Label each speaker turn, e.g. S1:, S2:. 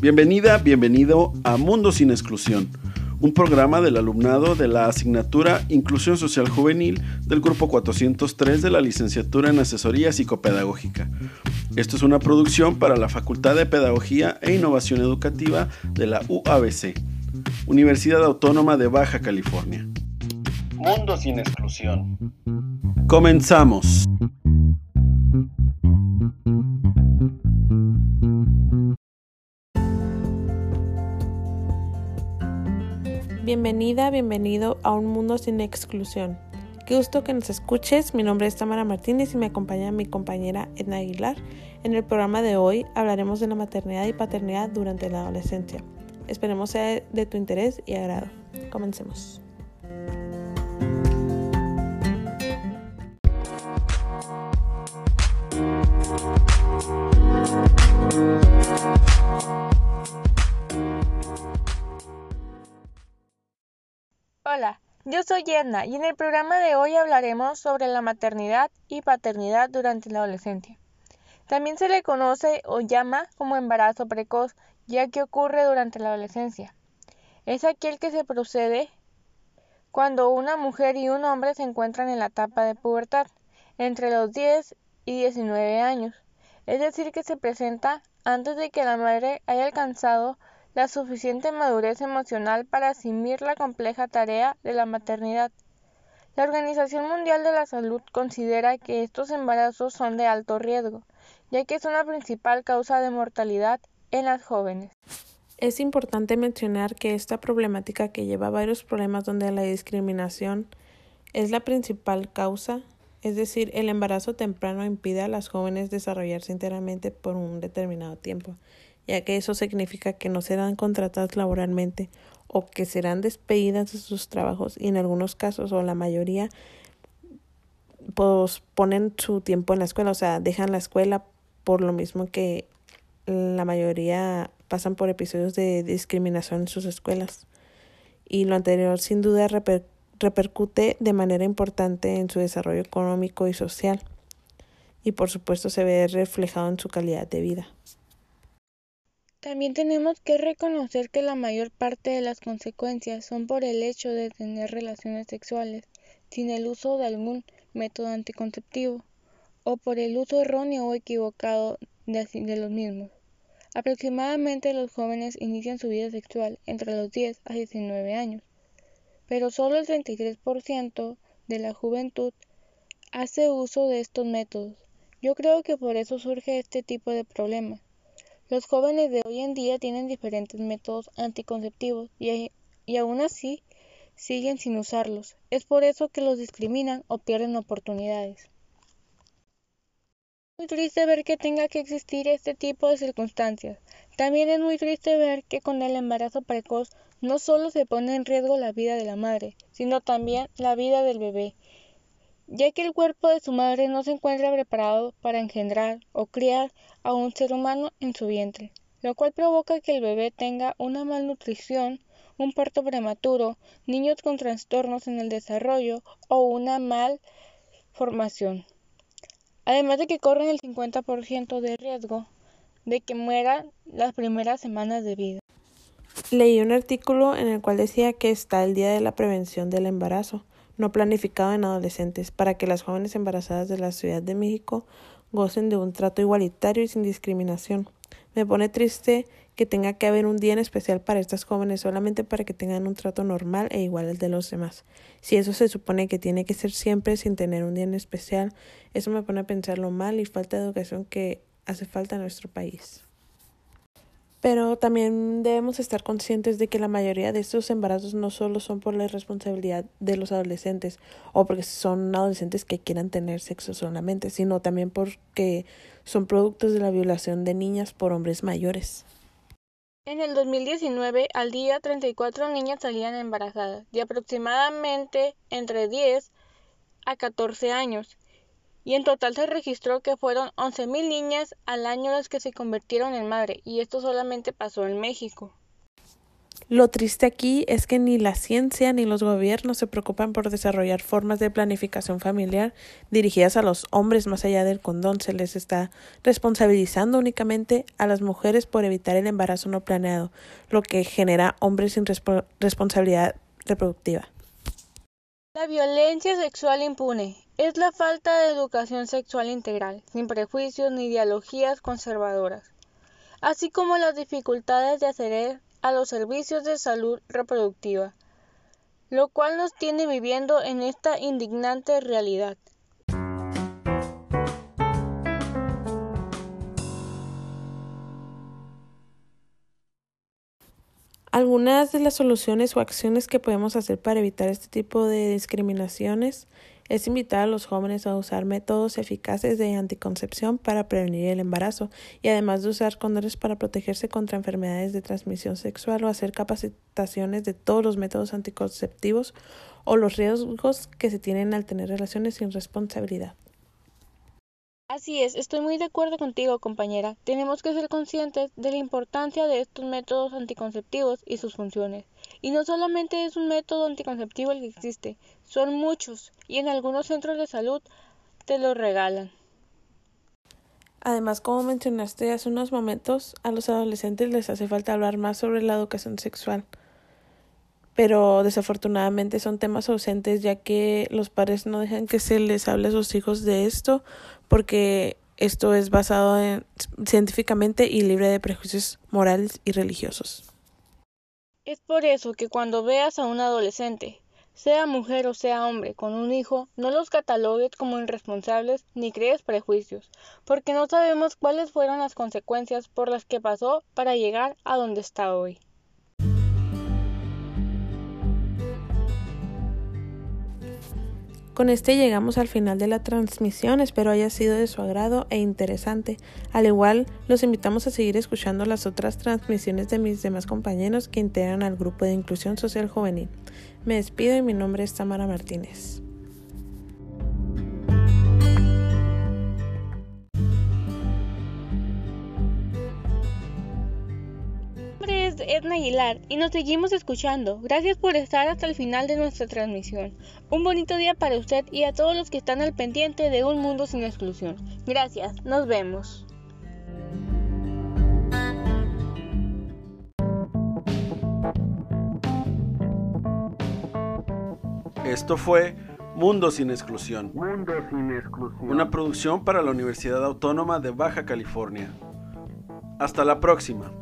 S1: Bienvenida, bienvenido a Mundo sin Exclusión, un programa del alumnado de la asignatura Inclusión Social Juvenil del Grupo 403 de la Licenciatura en Asesoría Psicopedagógica. Esto es una producción para la Facultad de Pedagogía e Innovación Educativa de la UABC, Universidad Autónoma de Baja California. Mundo sin Exclusión. Comenzamos.
S2: Bienvenida, bienvenido a un mundo sin exclusión. Qué gusto que nos escuches. Mi nombre es Tamara Martínez y me acompaña mi compañera Edna Aguilar. En el programa de hoy hablaremos de la maternidad y paternidad durante la adolescencia. Esperemos sea de tu interés y agrado. Comencemos.
S3: Hola, yo soy Edna y en el programa de hoy hablaremos sobre la maternidad y paternidad durante la adolescencia. También se le conoce o llama como embarazo precoz, ya que ocurre durante la adolescencia. Es aquel que se procede cuando una mujer y un hombre se encuentran en la etapa de pubertad, entre los 10 y 19 años. Es decir, que se presenta antes de que la madre haya alcanzado la suficiente madurez emocional para asumir la compleja tarea de la maternidad. La Organización Mundial de la Salud considera que estos embarazos son de alto riesgo, ya que es una principal causa de mortalidad en las jóvenes.
S2: Es importante mencionar que esta problemática que lleva varios problemas donde la discriminación es la principal causa, es decir, el embarazo temprano impide a las jóvenes desarrollarse enteramente por un determinado tiempo ya que eso significa que no serán contratadas laboralmente o que serán despedidas de sus trabajos y en algunos casos o la mayoría pues ponen su tiempo en la escuela, o sea, dejan la escuela por lo mismo que la mayoría pasan por episodios de discriminación en sus escuelas. Y lo anterior sin duda repercute de manera importante en su desarrollo económico y social. Y por supuesto se ve reflejado en su calidad de vida.
S3: También tenemos que reconocer que la mayor parte de las consecuencias son por el hecho de tener relaciones sexuales sin el uso de algún método anticonceptivo o por el uso erróneo o equivocado de, los mismos. Aproximadamente los jóvenes inician su vida sexual entre los 10 a 19 años, pero solo el 33% de la juventud hace uso de estos métodos. Yo creo que por eso surge este tipo de problemas los jóvenes de hoy en día tienen diferentes métodos anticonceptivos y, y aún así siguen sin usarlos. Es por eso que los discriminan o pierden oportunidades. Es muy triste ver que tenga que existir este tipo de circunstancias. También es muy triste ver que con el embarazo precoz no solo se pone en riesgo la vida de la madre, sino también la vida del bebé, ya que el cuerpo de su madre no se encuentra preparado para engendrar o criar a un ser humano en su vientre, lo cual provoca que el bebé tenga una malnutrición, un parto prematuro, niños con trastornos en el desarrollo o una malformación. Además de que corren el 50% de riesgo de que mueran las primeras semanas de vida.
S2: Leí un artículo en el cual decía que está el Día de la Prevención del Embarazo, no planificado en adolescentes, para que las jóvenes embarazadas de la Ciudad de México gocen de un trato igualitario y sin discriminación. Me pone triste que tenga que haber un día en especial para estas jóvenes solamente para que tengan un trato normal e igual al de los demás. Si eso se supone que tiene que ser siempre sin tener un día en especial, eso me pone a pensar lo mal y falta de educación que hace falta en nuestro país. Pero también debemos estar conscientes de que la mayoría de estos embarazos no solo son por la irresponsabilidad de los adolescentes o porque son adolescentes que quieran tener sexo solamente, sino también porque son productos de la violación de niñas por hombres mayores.
S3: En el 2019, al día 34 niñas salían embarazadas, de aproximadamente entre 10 a 14 años y en total se registró que fueron 11.000 niñas al año las que se convirtieron en madre, y esto solamente pasó en México.
S2: Lo triste aquí es que ni la ciencia ni los gobiernos se preocupan por desarrollar formas de planificación familiar dirigidas a los hombres más allá del condón. Se les está responsabilizando únicamente a las mujeres por evitar el embarazo no planeado, lo que genera hombres sin responsabilidad reproductiva.
S3: La violencia sexual impune es la falta de educación sexual integral, sin prejuicios ni ideologías conservadoras, así como las dificultades de acceder a los servicios de salud reproductiva, lo cual nos tiene viviendo en esta indignante realidad.
S2: Algunas de las soluciones o acciones que podemos hacer para evitar este tipo de discriminaciones es invitar a los jóvenes a usar métodos eficaces de anticoncepción para prevenir el embarazo y además de usar condones para protegerse contra enfermedades de transmisión sexual o hacer capacitaciones de todos los métodos anticonceptivos o los riesgos que se tienen al tener relaciones sin responsabilidad.
S3: Así es, estoy muy de acuerdo contigo, compañera. Tenemos que ser conscientes de la importancia de estos métodos anticonceptivos y sus funciones. Y no solamente es un método anticonceptivo el que existe, son muchos y en algunos centros de salud te lo regalan.
S2: Además, como mencionaste hace unos momentos, a los adolescentes les hace falta hablar más sobre la educación sexual pero desafortunadamente son temas ausentes ya que los padres no dejan que se les hable a sus hijos de esto porque esto es basado en, científicamente y libre de prejuicios morales y religiosos.
S3: Es por eso que cuando veas a un adolescente, sea mujer o sea hombre, con un hijo, no los catalogues como irresponsables ni crees prejuicios, porque no sabemos cuáles fueron las consecuencias por las que pasó para llegar a donde está hoy.
S2: Con este llegamos al final de la transmisión, espero haya sido de su agrado e interesante. Al igual, los invitamos a seguir escuchando las otras transmisiones de mis demás compañeros que integran al grupo de inclusión social juvenil. Me despido y mi nombre es Tamara Martínez.
S3: Edna Aguilar y nos seguimos escuchando. Gracias por estar hasta el final de nuestra transmisión. Un bonito día para usted y a todos los que están al pendiente de un mundo sin exclusión. Gracias, nos vemos.
S1: Esto fue Mundo sin exclusión.
S4: Mundo sin exclusión.
S1: Una producción para la Universidad Autónoma de Baja California. Hasta la próxima.